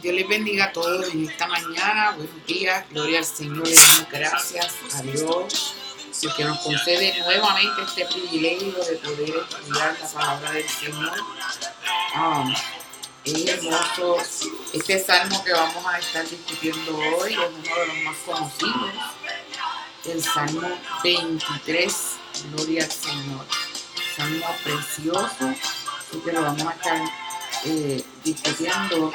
Dios les bendiga a todos en esta mañana. Buenos días. Gloria al Señor. Le damos gracias a Dios que nos concede nuevamente este privilegio de poder estudiar la palabra del Señor. Ah. Este salmo que vamos a estar discutiendo hoy es uno de los más conocidos. El Salmo 23. Gloria al Señor. Salmo precioso. Así que lo vamos a estar eh, discutiendo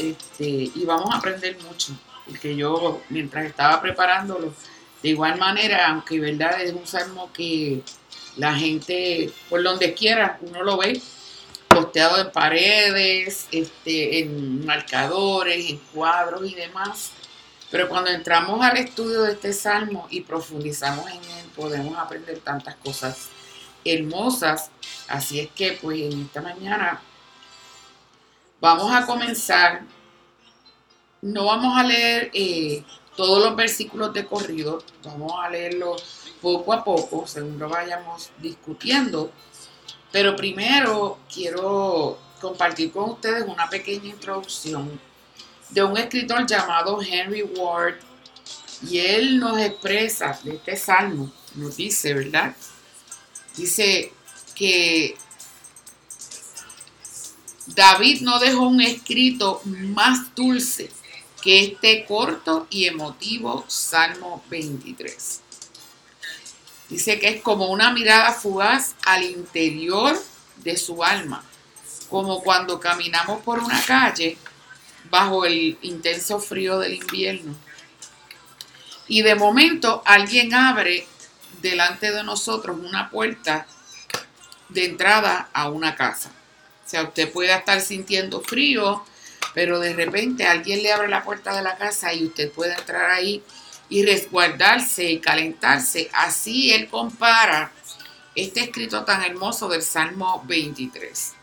este, y vamos a aprender mucho, porque yo mientras estaba preparándolo, de igual manera, aunque verdad es un salmo que la gente, por donde quiera, uno lo ve, posteado en paredes, este, en marcadores, en cuadros y demás. Pero cuando entramos al estudio de este salmo y profundizamos en él, podemos aprender tantas cosas hermosas. Así es que, pues, en esta mañana Vamos a comenzar. No vamos a leer eh, todos los versículos de corrido, vamos a leerlos poco a poco, según lo vayamos discutiendo. Pero primero quiero compartir con ustedes una pequeña introducción de un escritor llamado Henry Ward. Y él nos expresa de este salmo, nos dice, ¿verdad? Dice que David no dejó un escrito más dulce que este corto y emotivo Salmo 23. Dice que es como una mirada fugaz al interior de su alma, como cuando caminamos por una calle bajo el intenso frío del invierno. Y de momento alguien abre delante de nosotros una puerta de entrada a una casa. O sea, usted puede estar sintiendo frío, pero de repente alguien le abre la puerta de la casa y usted puede entrar ahí y resguardarse y calentarse. Así él compara este escrito tan hermoso del Salmo 23.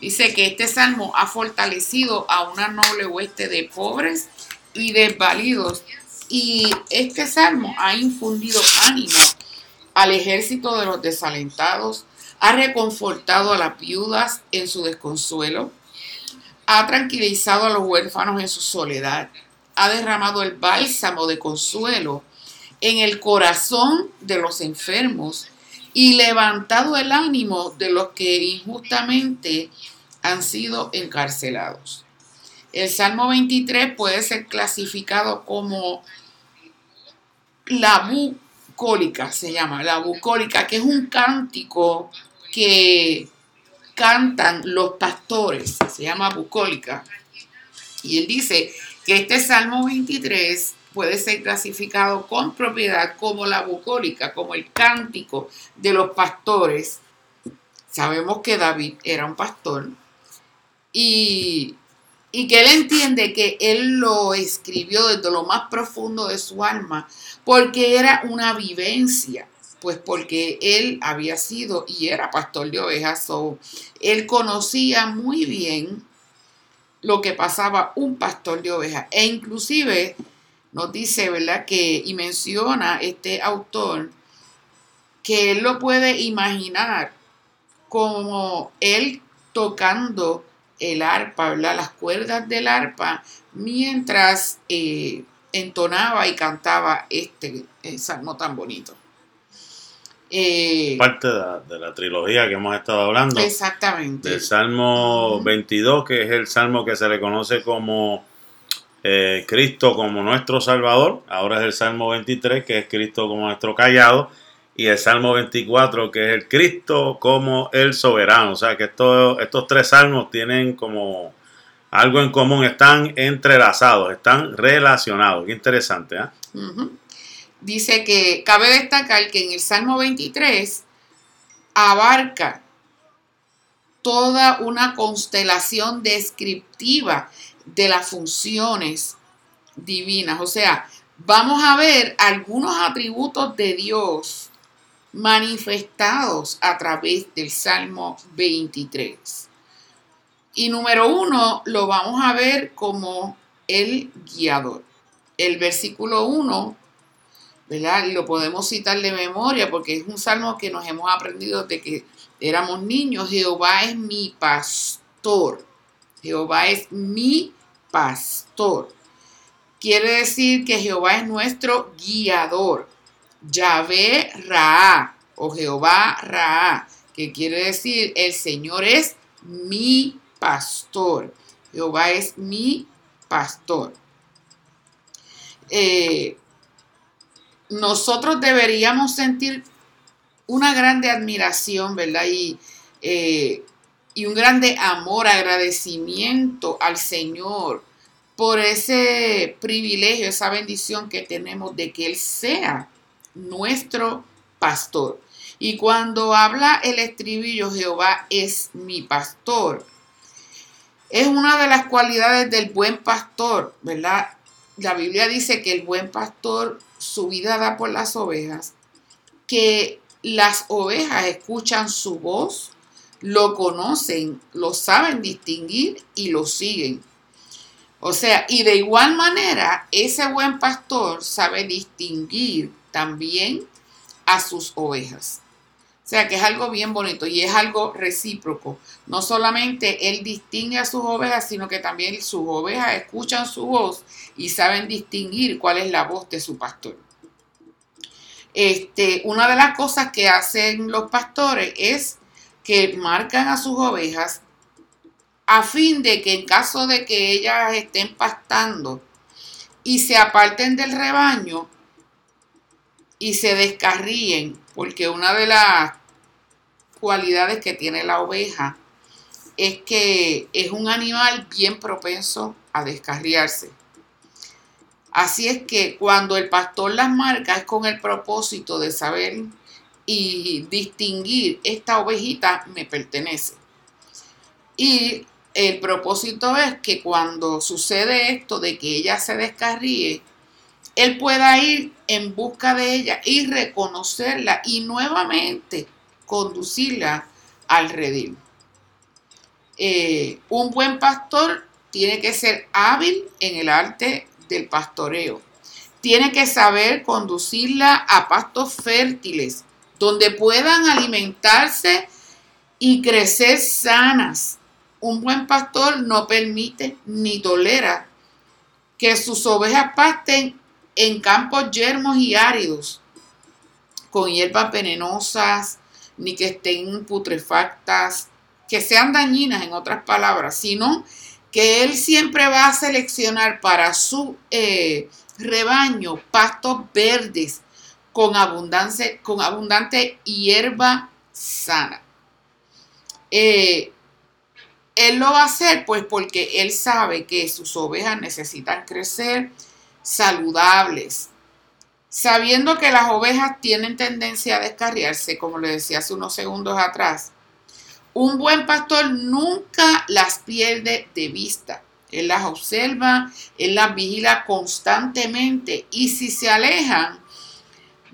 Dice que este salmo ha fortalecido a una noble hueste de pobres y desvalidos. Y este salmo ha infundido ánimo al ejército de los desalentados, ha reconfortado a las viudas en su desconsuelo, ha tranquilizado a los huérfanos en su soledad, ha derramado el bálsamo de consuelo en el corazón de los enfermos y levantado el ánimo de los que injustamente han sido encarcelados. El Salmo 23 puede ser clasificado como la bucólica, se llama, la bucólica, que es un cántico que cantan los pastores, se llama bucólica. Y él dice que este Salmo 23 puede ser clasificado con propiedad como la bucólica, como el cántico de los pastores. Sabemos que David era un pastor y, y que él entiende que él lo escribió desde lo más profundo de su alma porque era una vivencia pues porque él había sido y era pastor de ovejas, o él conocía muy bien lo que pasaba un pastor de ovejas. E inclusive nos dice, ¿verdad? Que, y menciona este autor, que él lo puede imaginar como él tocando el arpa, ¿verdad? Las cuerdas del arpa, mientras eh, entonaba y cantaba este eh, salmo tan bonito. Eh, Parte de la, trilogía que hemos estado hablando. Exactamente. Del Salmo 22, que es el salmo que se le conoce como eh, Cristo como nuestro Salvador. Ahora es el Salmo 23, que es Cristo como nuestro callado. Y el Salmo 24, que es el Cristo como el soberano. O sea que estos, estos tres salmos tienen como algo en común, están entrelazados, están relacionados. Qué interesante. ¿eh? Dice que cabe destacar que en el Salmo 23 abarca toda una constelación descriptiva de las funciones divinas. O sea, vamos a ver algunos atributos de Dios manifestados a través del Salmo 23. Y número uno, lo vamos a ver como el guiador. El versículo 1 ¿verdad? Lo podemos citar de memoria porque es un salmo que nos hemos aprendido de que éramos niños. Jehová es mi pastor. Jehová es mi pastor. Quiere decir que Jehová es nuestro guiador. Yahvé Ra o Jehová Ra, que quiere decir el Señor es mi pastor. Jehová es mi pastor. Eh, nosotros deberíamos sentir una grande admiración, ¿verdad? Y, eh, y un grande amor, agradecimiento al Señor por ese privilegio, esa bendición que tenemos de que Él sea nuestro pastor. Y cuando habla el estribillo, Jehová es mi pastor, es una de las cualidades del buen pastor, ¿verdad? La Biblia dice que el buen pastor su vida da por las ovejas, que las ovejas escuchan su voz, lo conocen, lo saben distinguir y lo siguen. O sea, y de igual manera, ese buen pastor sabe distinguir también a sus ovejas. O sea que es algo bien bonito y es algo recíproco. No solamente él distingue a sus ovejas, sino que también sus ovejas escuchan su voz y saben distinguir cuál es la voz de su pastor. Este, una de las cosas que hacen los pastores es que marcan a sus ovejas a fin de que en caso de que ellas estén pastando y se aparten del rebaño y se descarríen porque una de las cualidades que tiene la oveja es que es un animal bien propenso a descarriarse. Así es que cuando el pastor las marca es con el propósito de saber y distinguir esta ovejita me pertenece. Y el propósito es que cuando sucede esto de que ella se descarríe, él pueda ir en busca de ella y reconocerla y nuevamente conducirla al redil. Eh, un buen pastor tiene que ser hábil en el arte del pastoreo. Tiene que saber conducirla a pastos fértiles, donde puedan alimentarse y crecer sanas. Un buen pastor no permite ni tolera que sus ovejas pasten en campos yermos y áridos, con hierbas venenosas, ni que estén putrefactas, que sean dañinas en otras palabras, sino que Él siempre va a seleccionar para su eh, rebaño pastos verdes con, abundancia, con abundante hierba sana. Eh, él lo va a hacer pues porque Él sabe que sus ovejas necesitan crecer, saludables, sabiendo que las ovejas tienen tendencia a descarriarse, como le decía hace unos segundos atrás. Un buen pastor nunca las pierde de vista. Él las observa, él las vigila constantemente y si se alejan,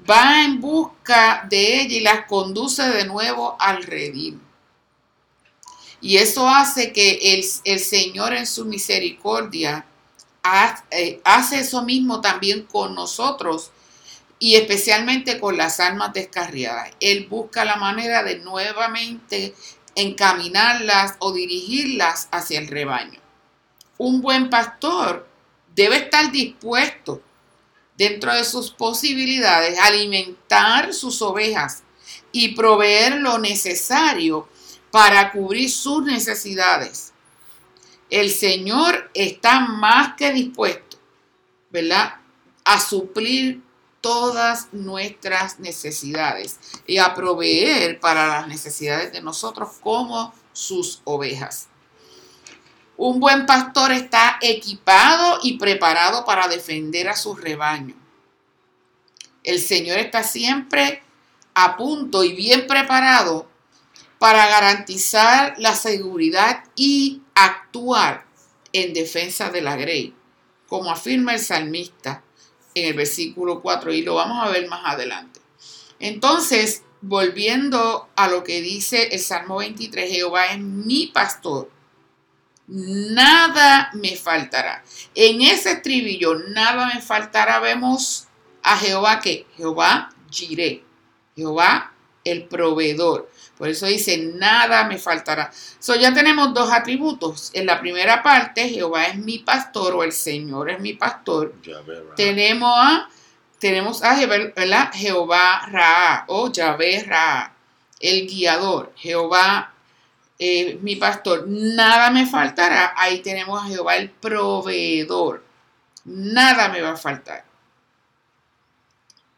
va en busca de ella y las conduce de nuevo al redil. Y eso hace que el, el Señor en su misericordia eh, hace eso mismo también con nosotros y especialmente con las almas descarriadas. Él busca la manera de nuevamente encaminarlas o dirigirlas hacia el rebaño. Un buen pastor debe estar dispuesto dentro de sus posibilidades a alimentar sus ovejas y proveer lo necesario para cubrir sus necesidades el Señor está más que dispuesto, ¿verdad? A suplir todas nuestras necesidades y a proveer para las necesidades de nosotros como sus ovejas. Un buen pastor está equipado y preparado para defender a su rebaño. El Señor está siempre a punto y bien preparado para garantizar la seguridad y actuar en defensa de la grey, como afirma el salmista en el versículo 4 y lo vamos a ver más adelante. Entonces, volviendo a lo que dice el Salmo 23, Jehová es mi pastor, nada me faltará. En ese estribillo, nada me faltará, vemos a Jehová que Jehová Jireh, Jehová el proveedor. Por eso dice, nada me faltará. So ya tenemos dos atributos. En la primera parte, Jehová es mi pastor o el Señor es mi pastor. Tenemos a, tenemos a Jehová Ra o Yahvé Ra, el guiador. Jehová eh, mi pastor, nada me faltará. Ahí tenemos a Jehová el proveedor. Nada me va a faltar.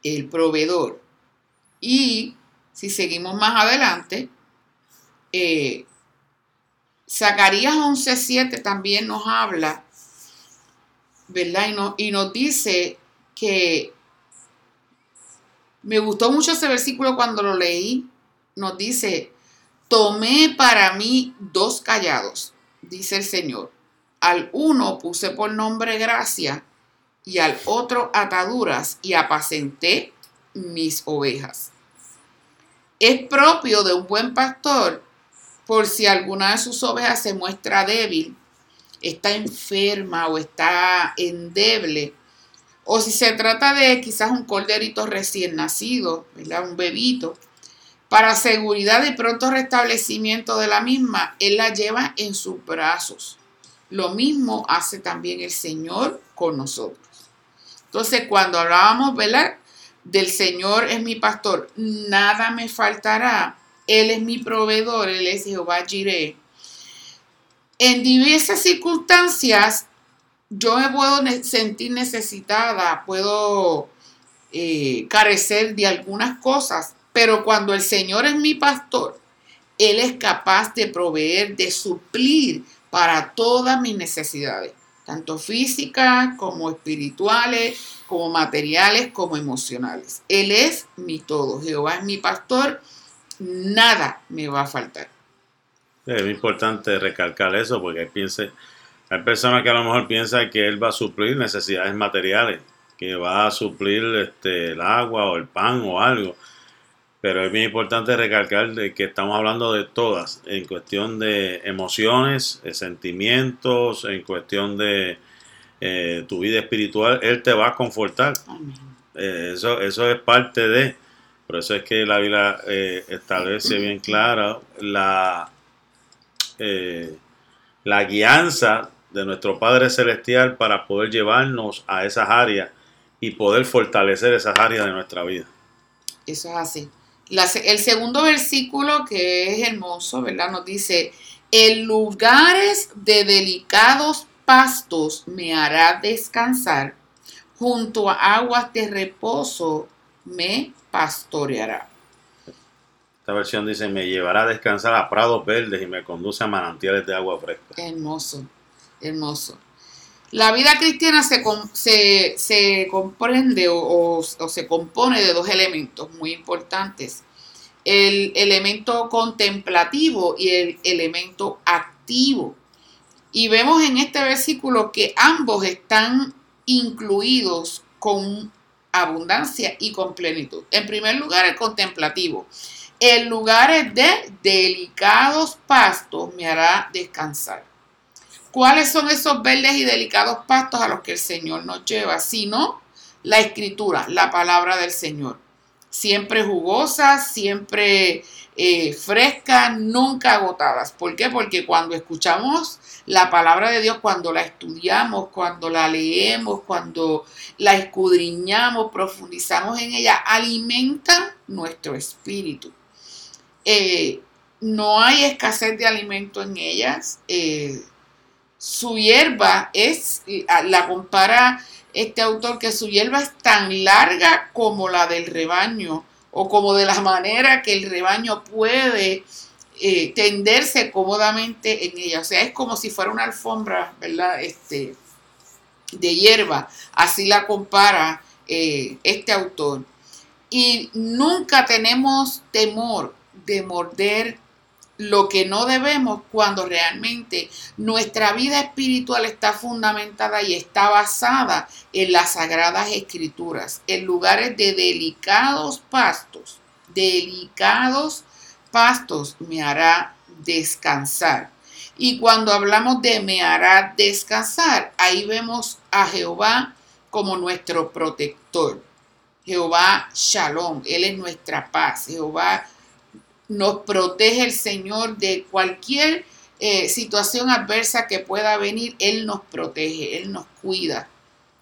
El proveedor. Y si seguimos más adelante, eh, Zacarías 11.7 también nos habla, ¿verdad? Y, y nos dice que me gustó mucho ese versículo cuando lo leí. Nos dice, tomé para mí dos callados, dice el Señor. Al uno puse por nombre gracia y al otro ataduras y apacenté mis ovejas. Es propio de un buen pastor por si alguna de sus ovejas se muestra débil, está enferma o está endeble, o si se trata de quizás un corderito recién nacido, un bebito, para seguridad y pronto restablecimiento de la misma, Él la lleva en sus brazos. Lo mismo hace también el Señor con nosotros. Entonces, cuando hablábamos, ¿verdad? Del Señor es mi pastor, nada me faltará. Él es mi proveedor, Él es Jehová Jireh. En diversas circunstancias, yo me puedo sentir necesitada, puedo eh, carecer de algunas cosas, pero cuando el Señor es mi pastor, Él es capaz de proveer, de suplir para todas mis necesidades tanto físicas como espirituales, como materiales, como emocionales. Él es mi todo. Jehová es mi pastor. Nada me va a faltar. Es muy importante recalcar eso porque hay, piense, hay personas que a lo mejor piensan que Él va a suplir necesidades materiales, que va a suplir este, el agua o el pan o algo. Pero es bien importante recalcar de que estamos hablando de todas, en cuestión de emociones, de sentimientos, en cuestión de eh, tu vida espiritual, Él te va a confortar. Eh, eso, eso es parte de, por eso es que la Biblia eh, establece bien clara la, la guianza de nuestro Padre Celestial para poder llevarnos a esas áreas y poder fortalecer esas áreas de nuestra vida. Eso es así el segundo versículo, que es hermoso, ¿verdad? Nos dice, en lugares de delicados pastos me hará descansar, junto a aguas de reposo me pastoreará. Esta versión dice, me llevará a descansar a prados verdes y me conduce a manantiales de agua fresca. Hermoso, hermoso. La vida cristiana se, se, comprende o, se compone de dos elementos muy importantes. El elemento contemplativo y el elemento activo. Y vemos en este versículo que ambos están incluidos con abundancia y con plenitud. En primer lugar, el contemplativo. En lugares de delicados pastos me hará descansar. ¿Cuáles son esos verdes y delicados pastos a los que el Señor nos lleva? Sino la escritura, la palabra del Señor. Siempre jugosas, siempre eh, frescas, nunca agotadas. ¿Por qué? Porque cuando escuchamos la palabra de Dios, cuando la estudiamos, cuando la leemos, cuando la escudriñamos, profundizamos en ella, alimenta nuestro espíritu. Eh, no hay escasez de alimento en ellas. Eh, su hierba es, la compara este autor, que su hierba es tan larga como la del rebaño, o como de la manera que el rebaño puede eh, tenderse cómodamente en ella. O sea, es como si fuera una alfombra, ¿verdad? Este, de hierba. Así la compara eh, este autor. Y nunca tenemos temor de morder lo que no debemos cuando realmente nuestra vida espiritual está fundamentada y está basada en las sagradas escrituras, en lugares de delicados pastos, delicados pastos me hará descansar. Y cuando hablamos de me hará descansar, ahí vemos a Jehová como nuestro protector. Jehová Shalom, Él es nuestra paz. Jehová nos protege el Señor de cualquier eh, situación adversa que pueda venir. Él nos protege, Él nos cuida.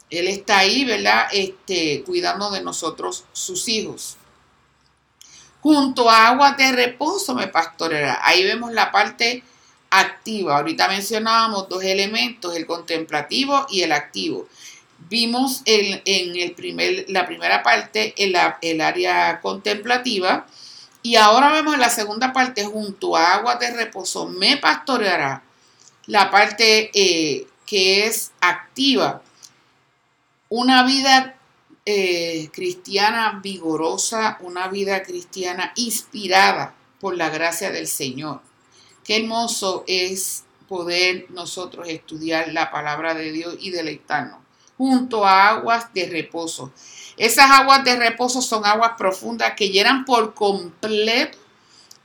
Él está ahí, ¿verdad? Este, cuidando de nosotros, sus hijos. Junto a aguas de reposo me pastoreará. Ahí vemos la parte activa. Ahorita mencionábamos dos elementos, el contemplativo y el activo. Vimos en, el primer, la primera parte el, el área contemplativa y ahora vemos la segunda parte, junto a aguas de reposo me pastoreará. La parte eh, que es activa. Una vida eh, cristiana vigorosa, una vida cristiana inspirada por la gracia del Señor. Qué hermoso es poder nosotros estudiar la palabra de Dios y deleitarnos junto a aguas de reposo. Esas aguas de reposo son aguas profundas que llenan por completo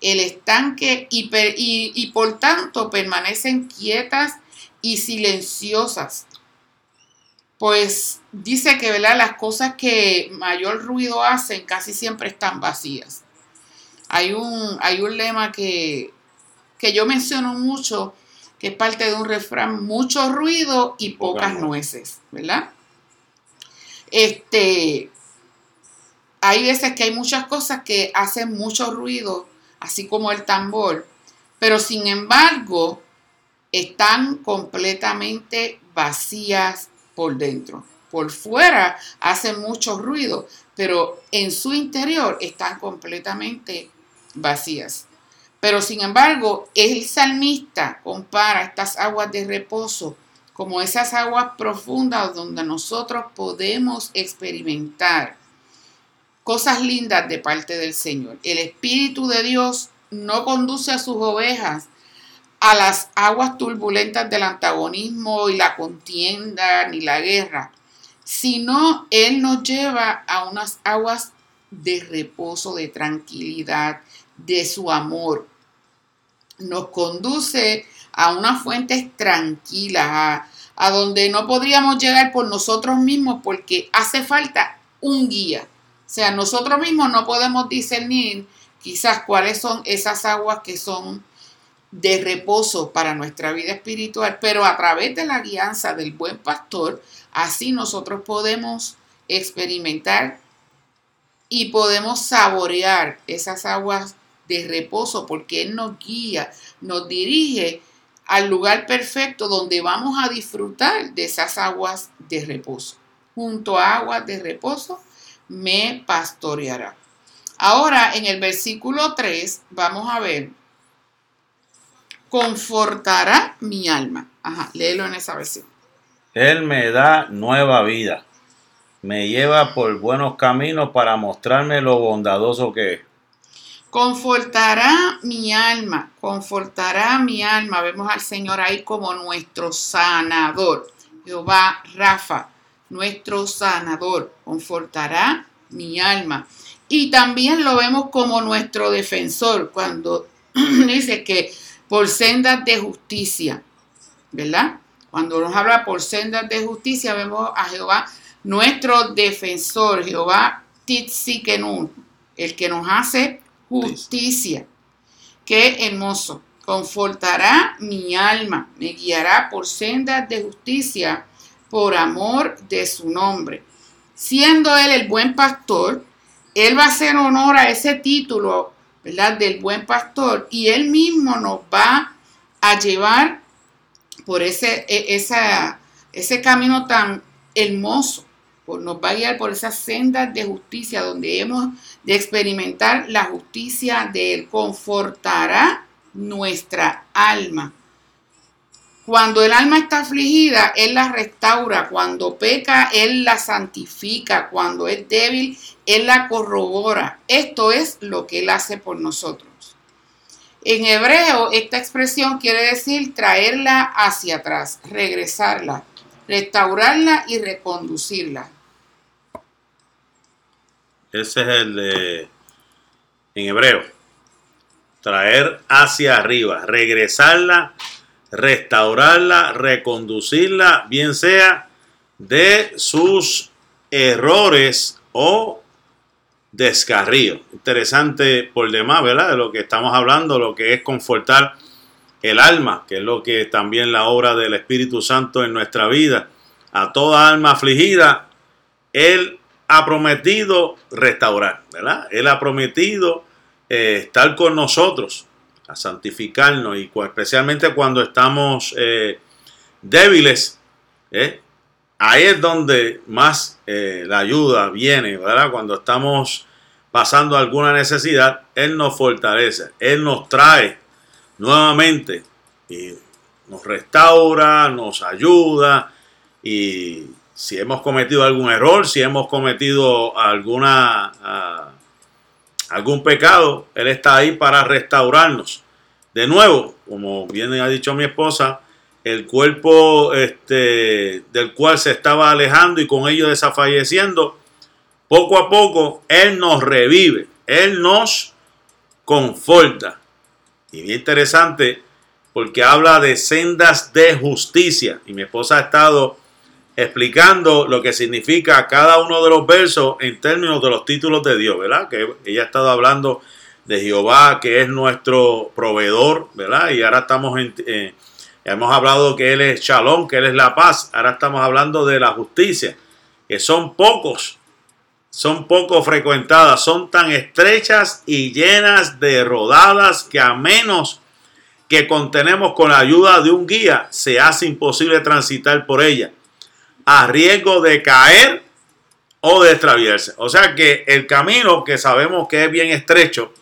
el estanque y, y por tanto permanecen quietas y silenciosas pues dice que ¿verdad? las cosas que mayor ruido hacen casi siempre están vacías. Hay un, hay un lema que, que yo menciono mucho, que es parte de un refrán, mucho ruido y pocas nueces, ¿verdad? Este, hay veces que hay muchas cosas que hacen mucho ruido, así como el tambor, pero sin embargo están completamente vacías por dentro. Por fuera hacen mucho ruido, pero en su interior están completamente vacías. Pero sin embargo, el salmista compara estas aguas de reposo como esas aguas profundas donde nosotros podemos experimentar cosas lindas de parte del Señor. El Espíritu de Dios no conduce a sus ovejas a las aguas turbulentas del antagonismo y la contienda ni la guerra, sino Él nos lleva a unas aguas de reposo, de tranquilidad, de su amor. Nos conduce a unas fuentes tranquilas, a, donde no podríamos llegar por nosotros mismos porque hace falta un guía. O sea, nosotros mismos no podemos discernir quizás cuáles son esas aguas que son de reposo para nuestra vida espiritual, pero a través de la guianza del buen pastor, así nosotros podemos experimentar y podemos saborear esas aguas de reposo porque Él nos guía, nos dirige al lugar perfecto donde vamos a disfrutar de esas aguas de reposo. Junto a aguas de reposo me pastoreará. Ahora en el versículo 3 vamos a ver confortará mi alma. Ajá, léelo en esa versión. Él me da nueva vida. Me lleva por buenos caminos para mostrarme lo bondadoso que es. Confortará mi alma, confortará mi alma. Vemos al Señor ahí como nuestro sanador. Jehová Rafa, nuestro sanador, confortará mi alma. Y también lo vemos como nuestro defensor cuando dice que por sendas de justicia, ¿verdad? Cuando nos habla por sendas de justicia, vemos a Jehová, nuestro defensor, Jehová Titzikenun, el que nos hace justicia. Qué hermoso. Confortará mi alma, me guiará por sendas de justicia, por amor de su nombre. Siendo él el buen pastor, él va a hacer honor a ese título del buen pastor y él mismo nos va a llevar por ese, e, ese camino tan hermoso, nos va a guiar por esas sendas de justicia donde hemos de experimentar la justicia de Él, confortará nuestra alma. Cuando el alma está afligida, Él la restaura. Cuando peca, Él la santifica. Cuando es débil, Él la corrobora. Esto es lo que Él hace por nosotros. En hebreo, esta expresión quiere decir traerla hacia atrás, regresarla, restaurarla y reconducirla. Ese es el de, en hebreo. Traer hacia arriba, regresarla restaurarla, reconducirla, bien sea de sus errores o descarrío. Interesante por demás, ¿verdad? De lo que estamos hablando, lo que es confortar el alma, que es lo que también la obra del Espíritu Santo en nuestra vida. A toda alma afligida, Él ha prometido restaurar, ¿verdad? Él ha prometido eh, estar con nosotros, a santificarnos y especialmente cuando estamos eh, débiles, ¿eh? ahí es donde más la ayuda viene, ¿verdad? Cuando estamos pasando alguna necesidad, Él nos fortalece, Él nos trae nuevamente y nos restaura, nos ayuda y si hemos cometido algún error, si hemos cometido alguna ah, algún pecado, Él está ahí para restaurarnos. De nuevo, como bien ha dicho mi esposa, el cuerpo este, del cual se estaba alejando y con ello desfalleciendo, poco a poco Él nos revive, Él nos conforta. Y bien interesante porque habla de sendas de justicia. Y mi esposa ha estado explicando lo que significa cada uno de los versos en términos de los títulos de Dios, ¿verdad? Que ella ha estado hablando de Jehová, que es nuestro proveedor, ¿verdad? Y ahora estamos en, eh, hemos hablado que Él es Shalom, que Él es la paz. Ahora estamos hablando de la justicia, que son pocos, son poco frecuentadas, son tan estrechas y llenas de rodadas que a menos que contenemos con la ayuda de un guía, se hace imposible transitar por ella a riesgo de caer o de extraviarse. O sea que el camino que sabemos que es bien estrecho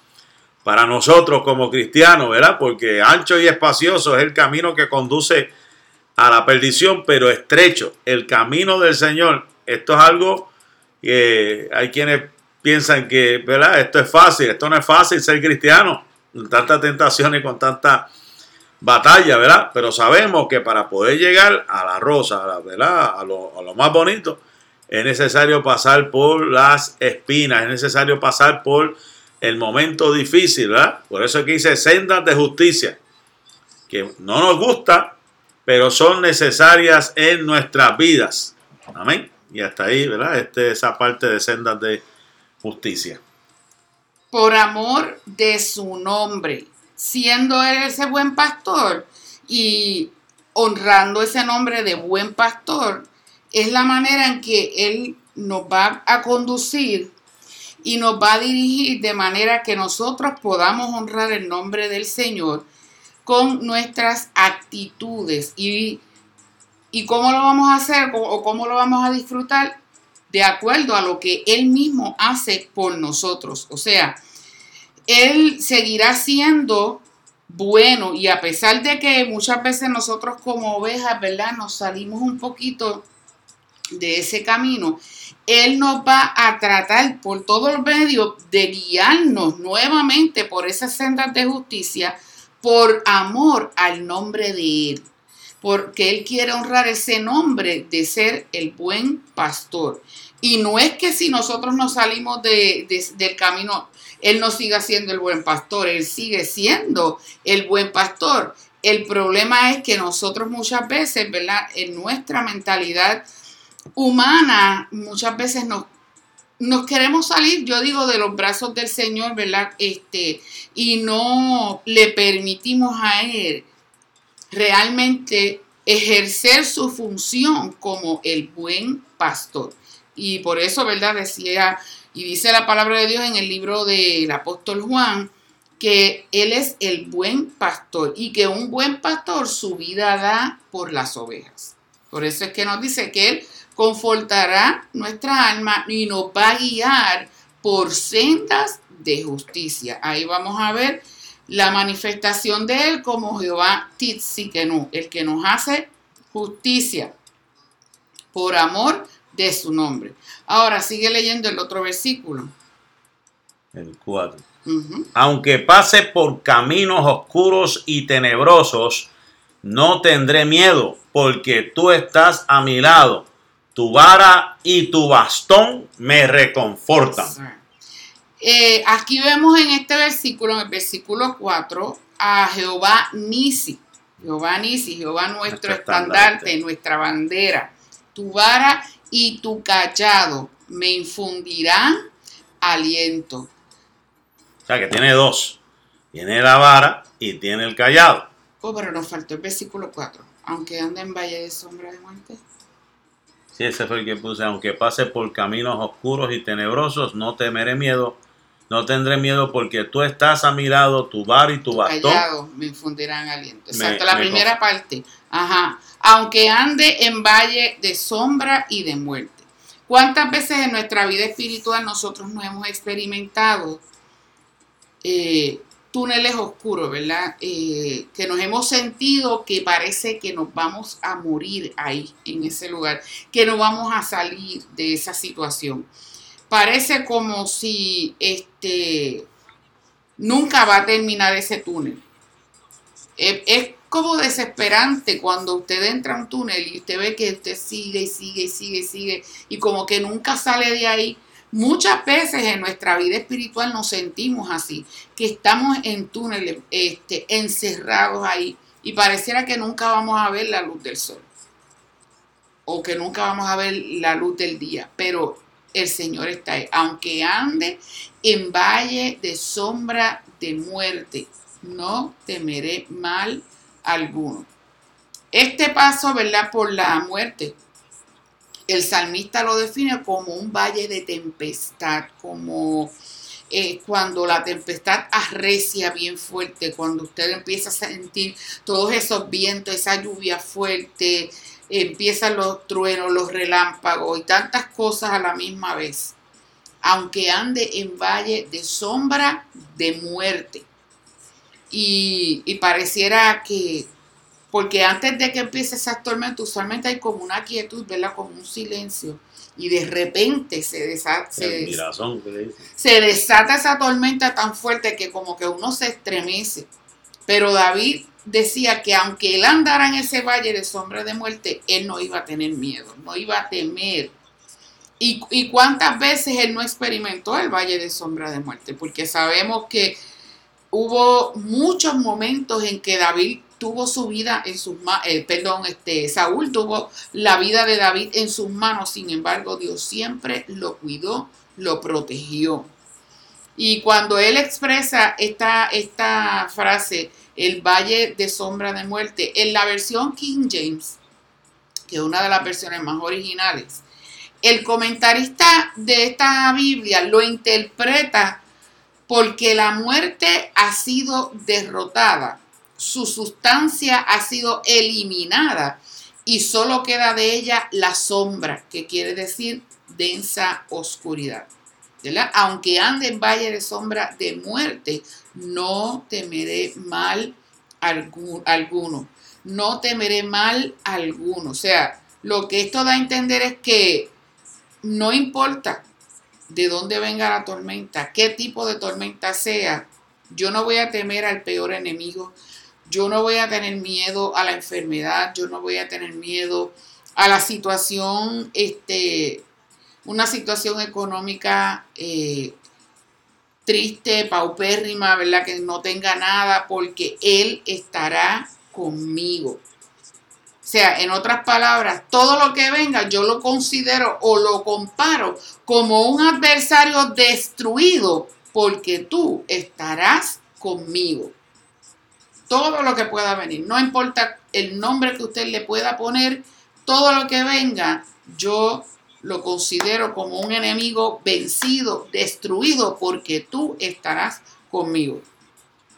para nosotros como cristianos, ¿verdad? Porque ancho y espacioso es el camino que conduce a la perdición, pero estrecho. El camino del Señor, esto es algo que hay quienes piensan que, ¿verdad? Esto es fácil, esto no es fácil ser cristiano, con tantas tentaciones, con tanta batalla, ¿verdad? Pero sabemos que para poder llegar a la rosa, ¿verdad? A lo, más bonito, es necesario pasar por las espinas, es necesario pasar por el momento difícil, ¿verdad? Por eso es que dice sendas de justicia, que no nos gusta, pero son necesarias en nuestras vidas. Amén. Y hasta ahí, ¿verdad? Este, esa parte de sendas de justicia. Por amor de su nombre siendo ese buen pastor y honrando ese nombre de buen pastor, es la manera en que él nos va a conducir y nos va a dirigir de manera que nosotros podamos honrar el nombre del Señor con nuestras actitudes y, y cómo lo vamos a hacer o cómo lo vamos a disfrutar de acuerdo a lo que Él mismo hace por nosotros. O sea, él seguirá siendo bueno y a pesar de que muchas veces nosotros como ovejas, ¿verdad? Nos salimos un poquito de ese camino, Él nos va a tratar por todo el medio de guiarnos nuevamente por esas sendas de justicia por amor al nombre de Él. Porque Él quiere honrar ese nombre de ser el buen pastor. Y no es que si nosotros nos salimos de, del camino, él no siga siendo el buen pastor, Él sigue siendo el buen pastor. El problema es que nosotros muchas veces, ¿verdad? En nuestra mentalidad humana, muchas veces nos, nos queremos salir, yo digo, de los brazos del Señor, ¿verdad? Este, y no le permitimos a Él realmente ejercer su función como el buen pastor. Y por eso, ¿verdad? Decía y dice la palabra de Dios en el libro del apóstol Juan que Él es el buen pastor y que un buen pastor su vida da por las ovejas. Por eso es que nos dice que Él confortará nuestra alma y nos va a guiar por sendas de justicia. Ahí vamos a ver la manifestación de Él como Jehová Titzikenu, el que nos hace justicia por amor de su nombre. Ahora sigue leyendo el otro versículo. El 4. Aunque pase por caminos oscuros y tenebrosos, no tendré miedo, porque tú estás a mi lado. Tu vara y tu bastón me reconfortan. Eh, aquí vemos en este versículo, en el versículo 4, a Jehová Nisi. Jehová Nisi, Jehová nuestro, estandarte, nuestra bandera. Tu vara y tu callado me infundirán aliento. O sea que tiene dos. Tiene la vara y tiene el callado. Oh, pero nos faltó el versículo 4. Aunque ande en valle de sombra de muerte. Sí, ese fue el que puse. Aunque pase por caminos oscuros y tenebrosos, no temeré miedo. No tendré miedo porque tú estás a mi lado, tu vara y tu bastón. Callado me infundirán aliento. Exacto, la primera parte. Ajá. Aunque ande en valle de sombra y de muerte. ¿Cuántas veces en nuestra vida espiritual nosotros no hemos experimentado eh, túneles oscuros, ¿verdad? Eh, que nos hemos sentido que parece que nos vamos a morir ahí, en ese lugar, que no vamos a salir de esa situación. Parece como si este, nunca va a terminar ese túnel. es como desesperante cuando usted entra a un túnel y usted ve que usted sigue y sigue y sigue y sigue y como que nunca sale de ahí. Muchas veces en nuestra vida espiritual nos sentimos así, que estamos en túneles este, encerrados ahí y pareciera que nunca vamos a ver la luz del sol o que nunca vamos a ver la luz del día, pero el Señor está ahí. Aunque ande en valle de sombra de muerte, no temeré mal alguno. Este paso, ¿verdad? Por la muerte, el salmista lo define como un valle de tempestad, como eh, cuando la tempestad arrecia bien fuerte, cuando usted empieza a sentir todos esos vientos, esa lluvia fuerte, empiezan los truenos, los relámpagos y tantas cosas a la misma vez. Aunque ande en valle de sombra de muerte y, pareciera que, porque antes de que empiece esa tormenta, usualmente hay como una quietud, ¿verdad? Como un silencio. Y de repente se desata, se, se desata esa tormenta tan fuerte que como que uno se estremece. Pero David decía que aunque él andara en ese valle de sombra de muerte, él no iba a tener miedo, no iba a temer. Y, y cuántas veces él no experimentó el valle de sombra de muerte, porque sabemos que hubo muchos momentos en que David tuvo su vida en sus manos, eh, perdón, este, Saúl tuvo la vida de David en sus manos, sin embargo Dios siempre lo cuidó, lo protegió. Y cuando él expresa esta, esta frase, el valle de sombra de muerte, en la versión King James, que es una de las versiones más originales, el comentarista de esta Biblia lo interpreta porque la muerte ha sido derrotada, su sustancia ha sido eliminada y solo queda de ella la sombra, que quiere decir densa oscuridad. Aunque ande en valle de sombra de muerte, no temeré mal alguno. No temeré mal alguno. O sea, lo que esto da a entender es que no importa de dónde venga la tormenta, qué tipo de tormenta sea, yo no voy a temer al peor enemigo, yo no voy a tener miedo a la enfermedad, yo no voy a tener miedo a la situación, este, una situación económica eh, triste, paupérrima, ¿verdad? Que no tenga nada, porque Él estará conmigo. O sea, en otras palabras, todo lo que venga yo lo considero o lo comparo como un adversario destruido porque tú estarás conmigo. Todo lo que pueda venir, no importa el nombre que usted le pueda poner, todo lo que venga, yo lo considero como un enemigo vencido, destruido, porque tú estarás conmigo.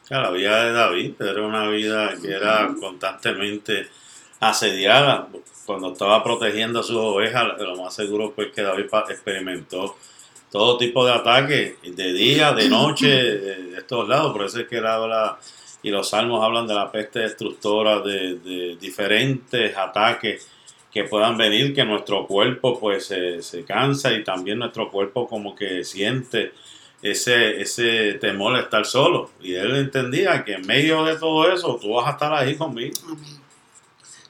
La vida de David era una vida que era constantemente asediada cuando estaba protegiendo a sus ovejas, lo más seguro pues que David experimentó todo tipo de ataques, de día, de noche, de, estos lados, por eso es que él habla, y los salmos hablan de la peste destructora, de, diferentes ataques que puedan venir, que nuestro cuerpo pues se, cansa y también nuestro cuerpo como que siente ese, ese temor de estar solo. Y él entendía que en medio de todo eso tú vas a estar ahí conmigo. Amén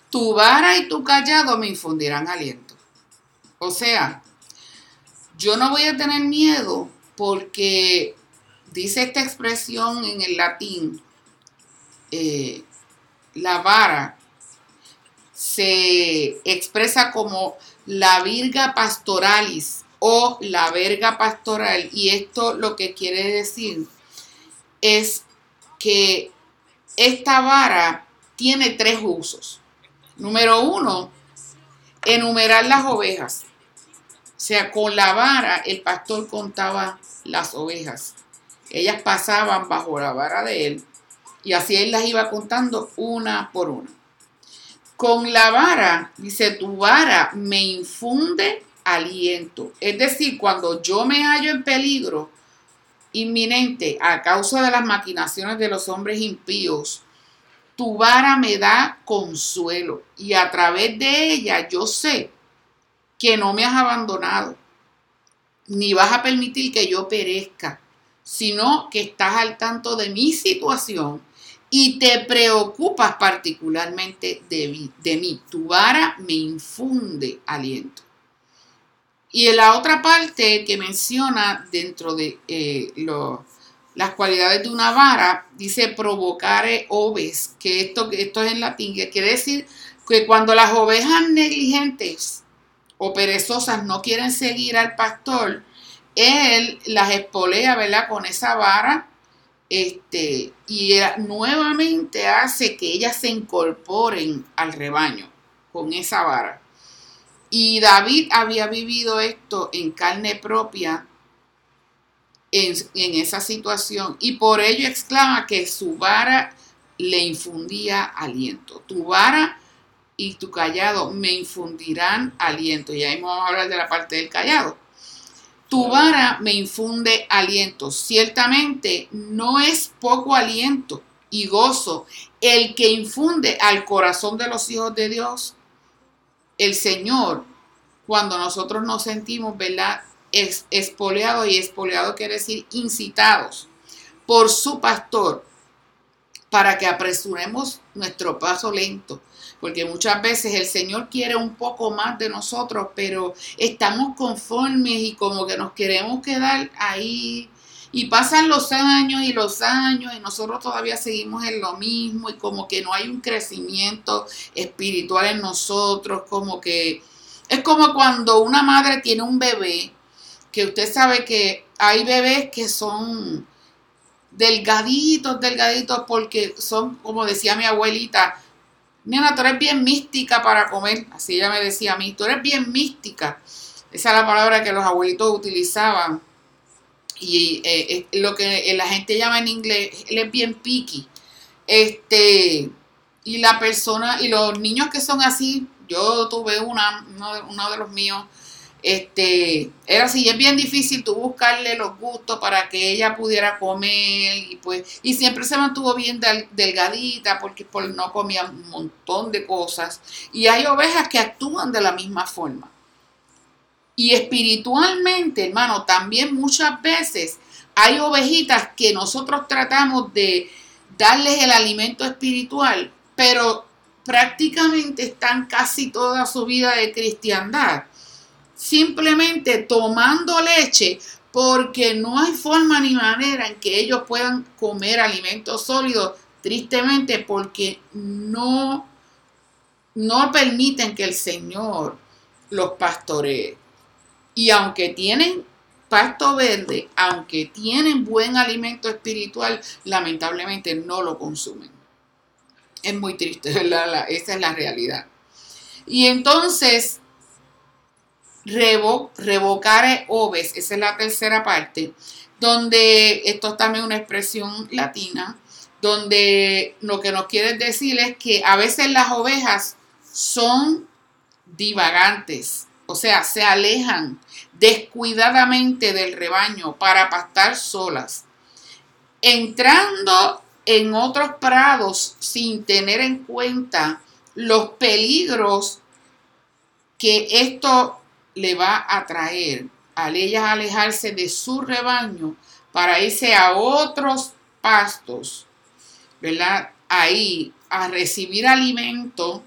tu vara y tu callado me infundirán aliento. O sea, yo no voy a tener miedo porque dice esta expresión en el latín, eh, la vara se expresa como la virga pastoralis o la verga pastoral. Y esto lo que quiere decir es que esta vara tiene tres usos. Número uno, enumerar las ovejas. O sea, con la vara el pastor contaba las ovejas. Ellas pasaban bajo la vara de él y así él las iba contando una por una. Con la vara, dice, tu vara me infunde aliento. Es decir, cuando yo me hallo en peligro inminente a causa de las maquinaciones de los hombres impíos, tu vara me da consuelo y a través de ella yo sé que no me has abandonado, ni vas a permitir que yo perezca, sino que estás al tanto de mi situación y te preocupas particularmente de, mí. Tu vara me infunde aliento. Y en la otra parte que menciona dentro de eh, las cualidades de una vara, dice provocare oves, que esto, esto es en latín, que quiere decir que cuando las ovejas negligentes o perezosas no quieren seguir al pastor, él las espolea, ¿verdad? Con esa vara este, y nuevamente hace que ellas se incorporen al rebaño con esa vara. Y David había vivido esto en carne propia en, esa situación y por ello exclama que su vara le infundía aliento. Tu vara y tu callado me infundirán aliento. Y ahí vamos a hablar de la parte del callado. Tu vara me infunde aliento. Ciertamente no es poco aliento y gozo el que infunde al corazón de los hijos de Dios el Señor cuando nosotros nos sentimos, ¿verdad? Es, espoleados y espoleado quiere decir incitados por su pastor para que apresuremos nuestro paso lento porque muchas veces el Señor quiere un poco más de nosotros, pero estamos conformes y como que nos queremos quedar ahí. Y pasan los años y los años y nosotros todavía seguimos en lo mismo y como que no hay un crecimiento espiritual en nosotros, como que es como cuando una madre tiene un bebé, que usted sabe que hay bebés que son delgaditos, delgaditos, porque son, como decía mi abuelita, Nena, tú eres bien mística para comer. Así ella me decía a mí, tú eres bien mística. Esa es la palabra que los abuelitos utilizaban. Y eh, eh, lo que la gente llama en inglés, él es bien picky. Este, y la persona, y los niños que son así, yo tuve una, uno de los míos, este, era así, es bien difícil tú buscarle los gustos para que ella pudiera comer y pues, y siempre se mantuvo bien delgadita porque por no comía un montón de cosas. Y hay ovejas que actúan de la misma forma. Y espiritualmente, hermano, también muchas veces hay ovejitas que nosotros tratamos de darles el alimento espiritual, pero prácticamente están casi toda su vida de cristiandad simplemente tomando leche porque no hay forma ni manera en que ellos puedan comer alimentos sólidos, tristemente porque no, no permiten que el Señor los pastoree. Y aunque tienen pasto verde, aunque tienen buen alimento espiritual, lamentablemente no lo consumen. Es muy triste. Esa es la realidad. Y entonces revo, revocare oves, esa es la tercera parte, donde esto es también una expresión latina, donde lo que nos quiere decir es que a veces las ovejas son divagantes, o sea, se alejan descuidadamente del rebaño para pastar solas, entrando en otros prados sin tener en cuenta los peligros que esto le va a traer al ellas alejarse de su rebaño para irse a otros pastos, ¿verdad? Ahí a recibir alimento.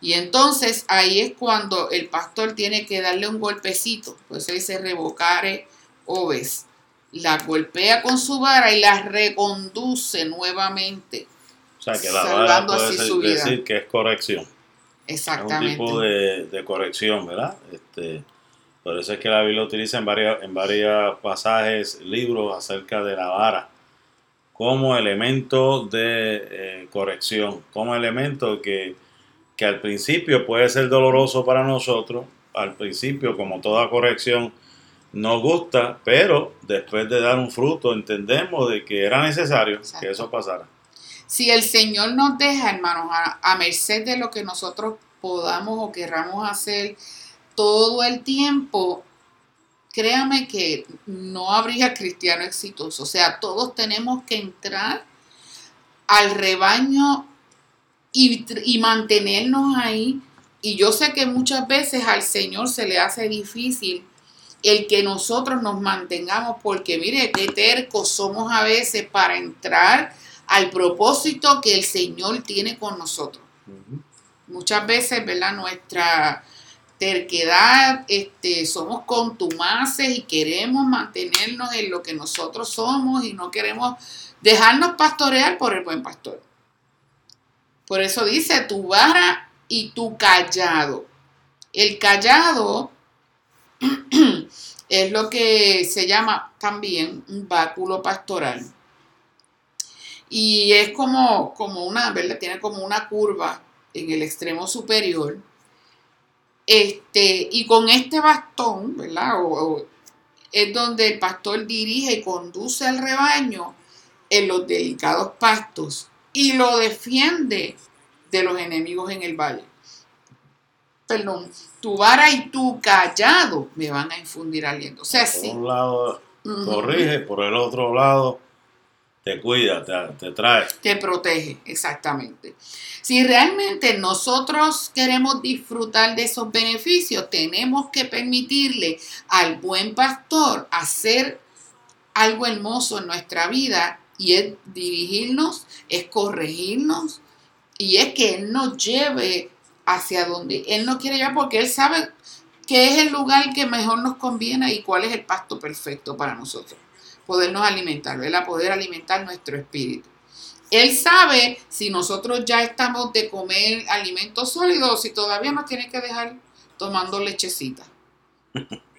Y entonces ahí es cuando el pastor tiene que darle un golpecito. Pues se dice revocare oves. La golpea con su vara y la reconduce nuevamente. O sea que la vara puede decir que es corrección. Exactamente. un tipo de, corrección, ¿verdad? Este, Por eso es que la Biblia utiliza en varios en varios pasajes, libros acerca de la vara como elemento de eh, corrección, como elemento que, que al principio puede ser doloroso para nosotros, al principio como toda corrección nos gusta, pero después de dar un fruto entendemos de que era necesario que eso pasara. Si el Señor nos deja, hermanos, a, merced de lo que nosotros podamos o querramos hacer todo el tiempo, créame que no habría cristiano exitoso. O sea, todos tenemos que entrar al rebaño y, y, mantenernos ahí. Y yo sé que muchas veces al Señor se le hace difícil el que nosotros nos mantengamos, porque mire qué tercos somos a veces para entrar al propósito que el Señor tiene con nosotros. Muchas veces, ¿verdad? Nuestra terquedad, este, somos contumaces y queremos mantenernos en lo que nosotros somos y no queremos dejarnos pastorear por el buen pastor. Por eso dice tu vara y tu callado. El callado es lo que se llama también un báculo pastoral. Y es como, como una, ¿verdad? Tiene como una curva en el extremo superior. Este, y con este bastón, ¿verdad? es donde el pastor dirige y conduce al rebaño en los delicados pastos y lo defiende de los enemigos en el valle perdón, tu vara y tu callado me van a infundir aliento. O sea, por un lado corrige, por el otro lado te cuida, te, trae. Te protege, exactamente. Si realmente nosotros queremos disfrutar de esos beneficios, tenemos que permitirle al buen pastor hacer algo hermoso en nuestra vida y es dirigirnos, es corregirnos y es que Él nos lleve hacia donde Él no quiere llevar porque Él sabe qué es el lugar que mejor nos conviene y cuál es el pasto perfecto para nosotros. Podernos alimentar, ¿verdad? Poder alimentar nuestro espíritu. Él sabe si nosotros ya estamos de comer alimentos sólidos, si todavía nos tiene que dejar tomando lechecita.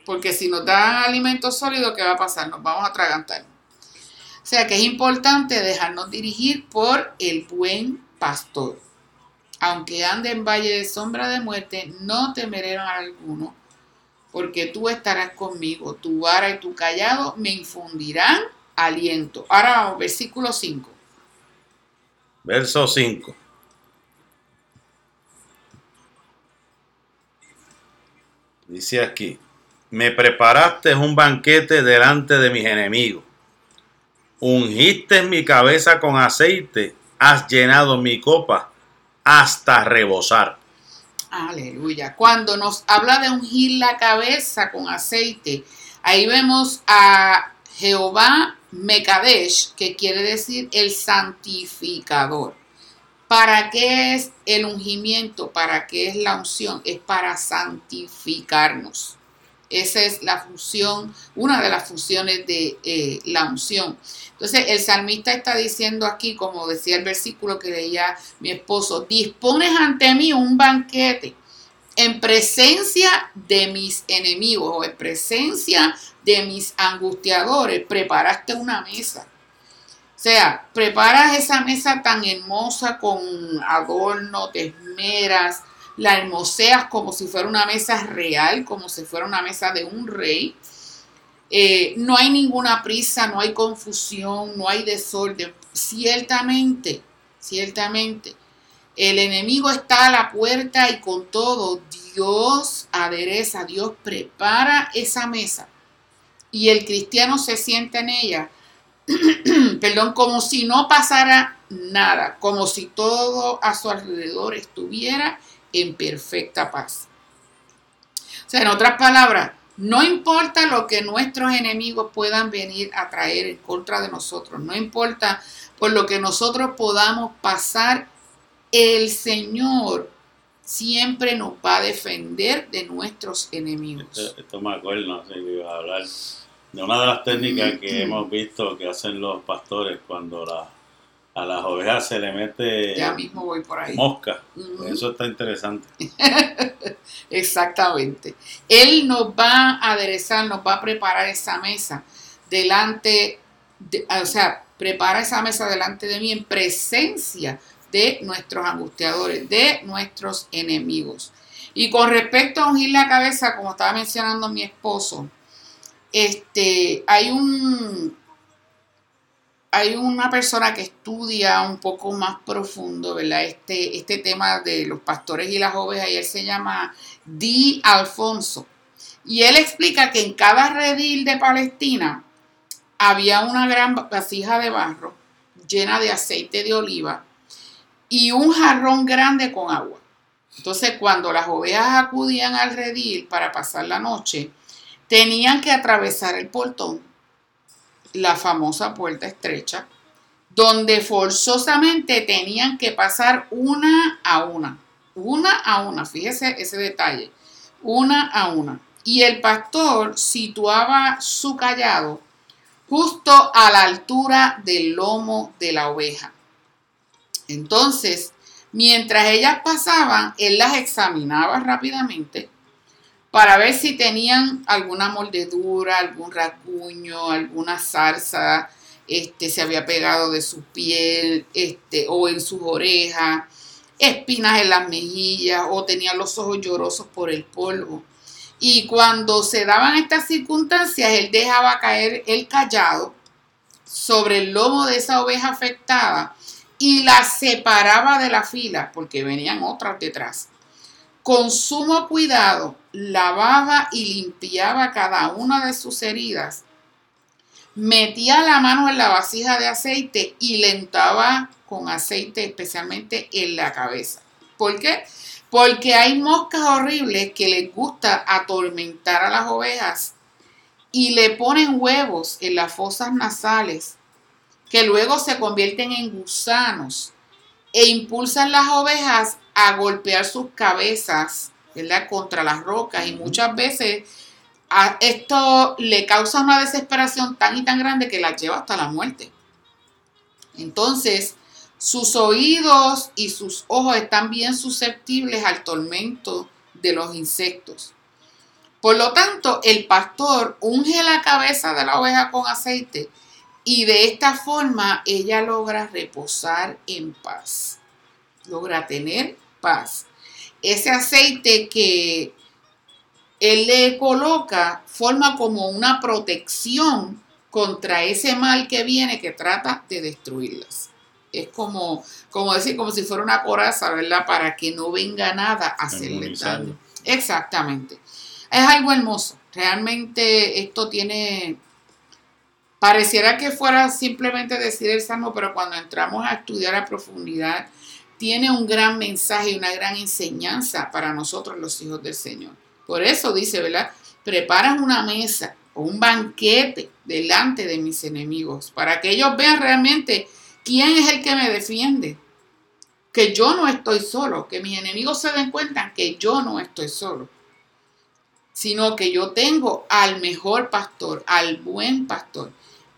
Porque si nos dan alimentos sólidos, ¿qué va a pasar? Nos vamos a atragantar. O sea que es importante dejarnos dirigir por el buen pastor aunque ande en valle de sombra de muerte, no temeré a alguno, porque tú estarás conmigo, tu vara y tu callado me infundirán aliento. Ahora vamos, versículo 5. Verso 5. Dice aquí, me preparaste un banquete delante de mis enemigos, ungiste mi cabeza con aceite, has llenado mi copa hasta rebosar. Aleluya. Cuando nos habla de ungir la cabeza con aceite, ahí vemos a Jehová Mekadesh, que quiere decir el santificador. ¿Para qué es el ungimiento? ¿Para qué es la unción? Es para santificarnos. Esa es la función, una de las funciones de eh, la unción. Entonces el salmista está diciendo aquí, como decía el versículo que leía mi esposo, dispones ante mí un banquete en presencia de mis enemigos o en presencia de mis angustiadores, preparaste una mesa. O sea, preparas esa mesa tan hermosa con adorno, te esmeras, la hermoseas como si fuera una mesa real, como si fuera una mesa de un rey. Eh, no hay ninguna prisa, no hay confusión, no hay desorden. Ciertamente, ciertamente, el enemigo está a la puerta y con todo Dios adereza, Dios prepara esa mesa. Y el cristiano se siente en ella, perdón, como si no pasara nada, como si todo a su alrededor estuviera en perfecta paz. O sea, en otras palabras, no importa lo que nuestros enemigos puedan venir a traer en contra de nosotros, no importa por lo que nosotros podamos pasar, el Señor siempre nos va a defender de nuestros enemigos. Esto, me acuerdo, no sé iba a hablar de una de las técnicas que hemos visto que hacen los pastores cuando la a las ovejas se le mete Ya mismo voy por ahí. mosca. Eso está interesante. Exactamente. Él nos va a aderezar, nos va a preparar esa mesa delante, de- o sea, prepara esa mesa delante de mí en presencia de nuestros angustiadores, de nuestros enemigos. Y con respecto a ungir la cabeza, como estaba mencionando mi esposo, este, hay un, hay una persona que estudia un poco más profundo, ¿verdad? Este, este tema de los pastores y las ovejas, y él se llama Di Alfonso. Y él explica que en cada redil de Palestina había una gran vasija de barro llena de aceite de oliva y un jarrón grande con agua. Entonces, cuando las ovejas acudían al redil para pasar la noche, tenían que atravesar el portón la famosa puerta estrecha, donde forzosamente tenían que pasar una a una, una a una, fíjese ese detalle, una a una. Y el pastor situaba su callado justo a la altura del lomo de la oveja. Entonces, mientras ellas pasaban, él las examinaba rápidamente para ver si tenían alguna mordedura, algún rasguño, alguna zarza, este, se había pegado de su piel, este, o en sus orejas, espinas en las mejillas, o tenían los ojos llorosos por el polvo. Y cuando se daban estas circunstancias, él dejaba caer el callado sobre el lomo de esa oveja afectada y la separaba de la fila, porque venían otras detrás. Con sumo cuidado, lavaba y limpiaba cada una de sus heridas, metía la mano en la vasija de aceite y le untaba con aceite, especialmente en la cabeza. ¿Por qué? Porque hay moscas horribles que les gusta atormentar a las ovejas y le ponen huevos en las fosas nasales que luego se convierten en gusanos e impulsan las ovejas a golpear sus cabezas, ¿verdad? Contra las rocas y muchas veces a esto le causa una desesperación tan y tan grande que las lleva hasta la muerte. Entonces, sus oídos y sus ojos están bien susceptibles al tormento de los insectos. Por lo tanto, el pastor unge la cabeza de la oveja con aceite y de esta forma ella logra reposar en paz, logra tener paz. Ese aceite que él le coloca forma como una protección contra ese mal que viene que trata de destruirlas. Es como, como decir, como si fuera una coraza, ¿verdad? Para que no venga nada a hacerle daño. Exactamente. Es algo hermoso. Realmente esto tiene, pareciera que fuera simplemente decir el salmo, pero cuando entramos a estudiar a profundidad, tiene un gran mensaje y una gran enseñanza para nosotros los hijos del Señor. Por eso dice, ¿verdad? Preparan una mesa o un banquete delante de mis enemigos, para que ellos vean realmente quién es el que me defiende, que yo no estoy solo, que mis enemigos se den cuenta que yo no estoy solo, sino que yo tengo al mejor pastor, al buen pastor,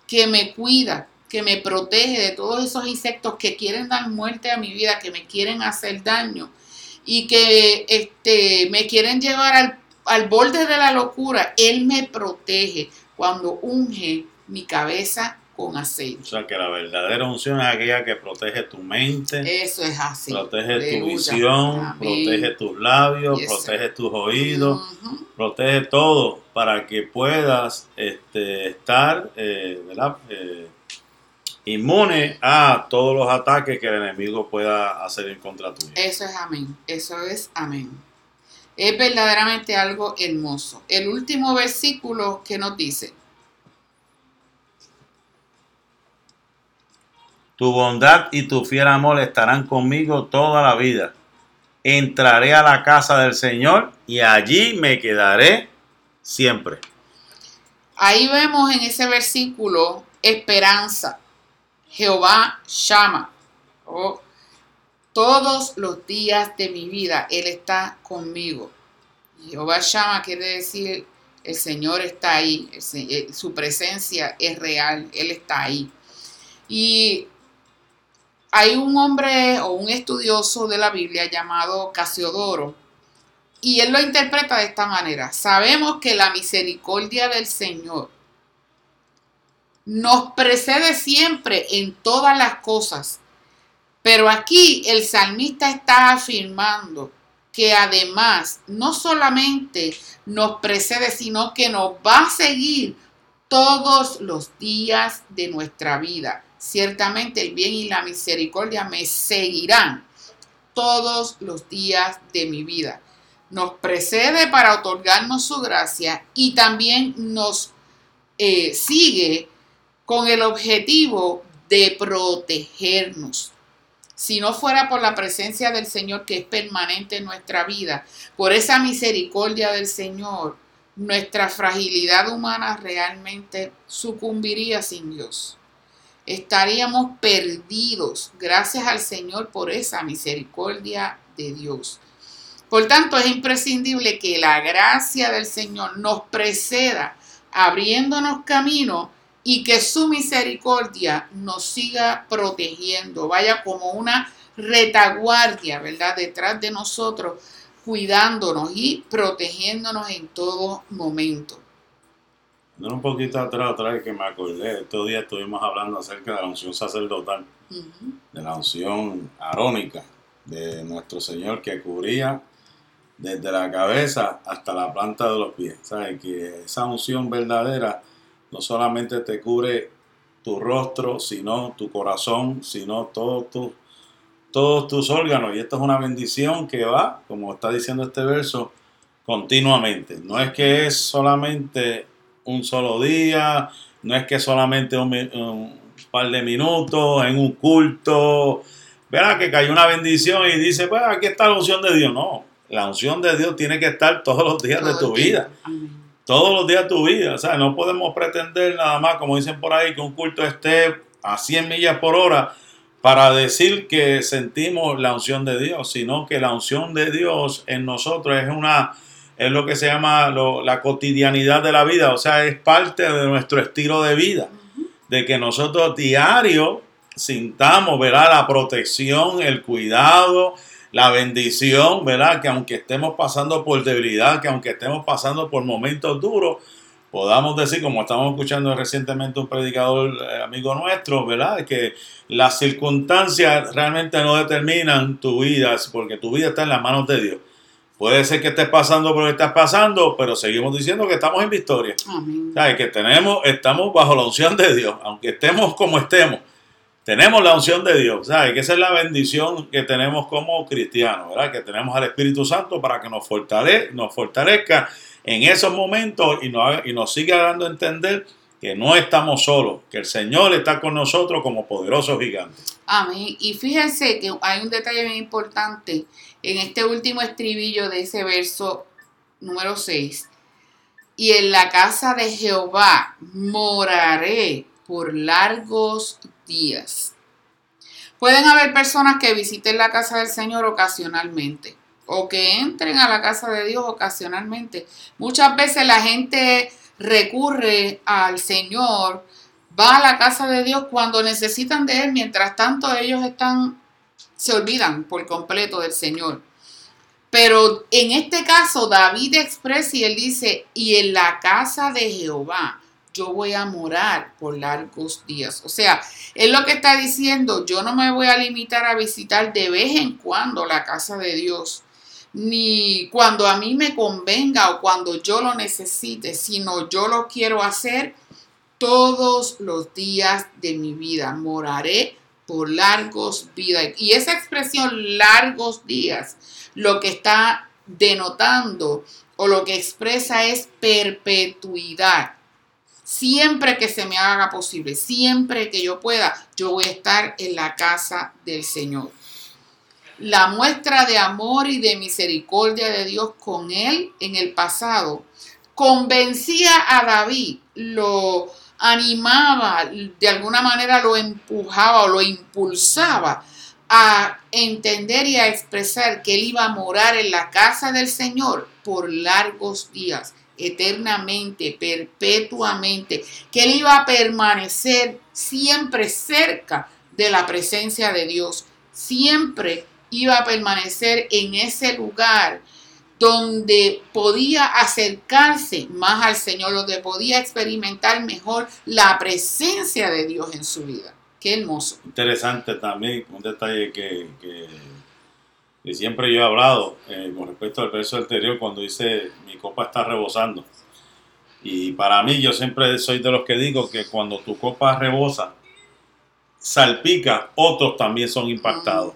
que me cuida, que me protege de todos esos insectos que quieren dar muerte a mi vida, que me quieren hacer daño y que este, me quieren llevar al, al borde de la locura. Él me protege cuando unge mi cabeza con O aceite. sea que la verdadera unción es aquella que protege tu mente, Eso es así. protege tu visión, Amén. protege tus labios, Yes, protege tus oídos, protege todo para que puedas este, estar eh, ¿verdad? Eh, inmune a todos los ataques que el enemigo pueda hacer en contra tuya. Eso es amén. Eso es amén. Es verdaderamente algo hermoso. El último versículo que nos dice, Tu bondad y tu fiel amor estarán conmigo toda la vida. Entraré a la casa del Señor y allí me quedaré siempre. ahí vemos en ese versículo esperanza. Jehová llama. Oh, todos los días de mi vida Él está conmigo. Jehová llama quiere decir el Señor está ahí, eh, su presencia es real, Él está ahí. Y hay un hombre o un estudioso de la Biblia llamado Casiodoro y él lo interpreta de esta manera. Sabemos que la misericordia del Señor nos precede siempre en todas las cosas. Pero aquí el salmista está afirmando que además no solamente nos precede, sino que nos va a seguir todos los días de nuestra vida. Ciertamente el bien y la misericordia me seguirán todos los días de mi vida. Nos precede para otorgarnos su gracia y también nos eh, sigue con el objetivo de protegernos. Si no fuera por la presencia del Señor que es permanente en nuestra vida, por esa misericordia del Señor, nuestra fragilidad humana realmente sucumbiría sin Dios. Estaríamos perdidos gracias al Señor por esa misericordia de Dios. Por tanto, es imprescindible que la gracia del Señor nos preceda abriéndonos camino y que su misericordia nos siga protegiendo, vaya como una retaguardia, ¿verdad? Detrás de nosotros, cuidándonos y protegiéndonos en todo momento. un poquito atrás, otra vez que me acordé, estos días estuvimos hablando acerca de la unción sacerdotal, de la unción arónica de nuestro Señor que cubría desde la cabeza hasta la planta de los pies. ¿Sabes? Que esa unción verdadera no solamente te cubre tu rostro, sino tu corazón, sino todos tus órganos. Y esto es una bendición que va, como está diciendo este verso, continuamente. No es que es solamente un solo día, no es que solamente un, par de minutos en un culto. Verá que cayó una bendición y dice, pues aquí está la unción de Dios. No, la unción de Dios tiene que estar todos los días de tu vida todos los días de tu vida. O sea, no podemos pretender nada más, como dicen por ahí, que un culto esté a 100 millas por hora para decir que sentimos la unción de Dios, sino que la unción de Dios en nosotros es una es lo que se llama la cotidianidad de la vida, o sea, es parte de nuestro estilo de vida, de que nosotros diario sintamos, ¿verdad? La protección, el cuidado, la bendición, ¿verdad? Que aunque estemos pasando por debilidad, que aunque estemos pasando por momentos duros, podamos decir, como estamos escuchando recientemente un predicador eh, amigo nuestro, ¿verdad? Que las circunstancias realmente no determinan tu vida, porque tu vida está en las manos de Dios. Puede ser que estés pasando por lo que estás pasando, pero seguimos diciendo que estamos en victoria. Amén. que tenemos, estamos bajo la unción de Dios, aunque estemos como estemos tenemos la unción de Dios, ¿sabes? Que esa es la bendición que tenemos como cristianos, ¿verdad? Que tenemos al Espíritu Santo para que nos, nos fortalezca en esos momentos y nos, y nos siga dando a entender que no estamos solos, que el Señor está con nosotros como poderoso gigante. Amén. Y fíjense que hay un detalle bien importante en este último estribillo de ese verso número 6. Y en la casa de Jehová moraré por largos días. Pueden haber personas que visiten la casa del Señor ocasionalmente o que entren a la casa de Dios ocasionalmente. Muchas veces la gente recurre al Señor, va a la casa de Dios cuando necesitan de Él, mientras tanto ellos están, se olvidan por completo del Señor. Pero en este caso David expresa y él dice, y en la casa de Jehová yo voy a morar por largos días. O sea, es lo que está diciendo, yo no me voy a limitar a visitar de vez en cuando la casa de Dios, ni cuando a mí me convenga o cuando yo lo necesite, sino yo lo quiero hacer todos los días de mi vida. Moraré por largos días. Y esa expresión largos días, lo que está denotando o lo que expresa es perpetuidad siempre que se me haga posible, siempre que yo pueda, yo voy a estar en la casa del Señor. La muestra de amor y de misericordia de Dios con él en el pasado convencía a David, lo animaba, de alguna manera lo empujaba o lo impulsaba a entender y a expresar que él iba a morar en la casa del Señor por largos días eternamente, perpetuamente, que Él iba a permanecer siempre cerca de la presencia de Dios. Siempre iba a permanecer en ese lugar donde podía acercarse más al Señor, donde podía experimentar mejor la presencia de Dios en su vida. Qué hermoso. Interesante también, un detalle que, que, siempre yo he hablado eh, con respecto al verso anterior, cuando dice mi copa está rebosando. Y para mí, yo siempre soy de los que digo que cuando tu copa rebosa, salpica, otros también son impactados.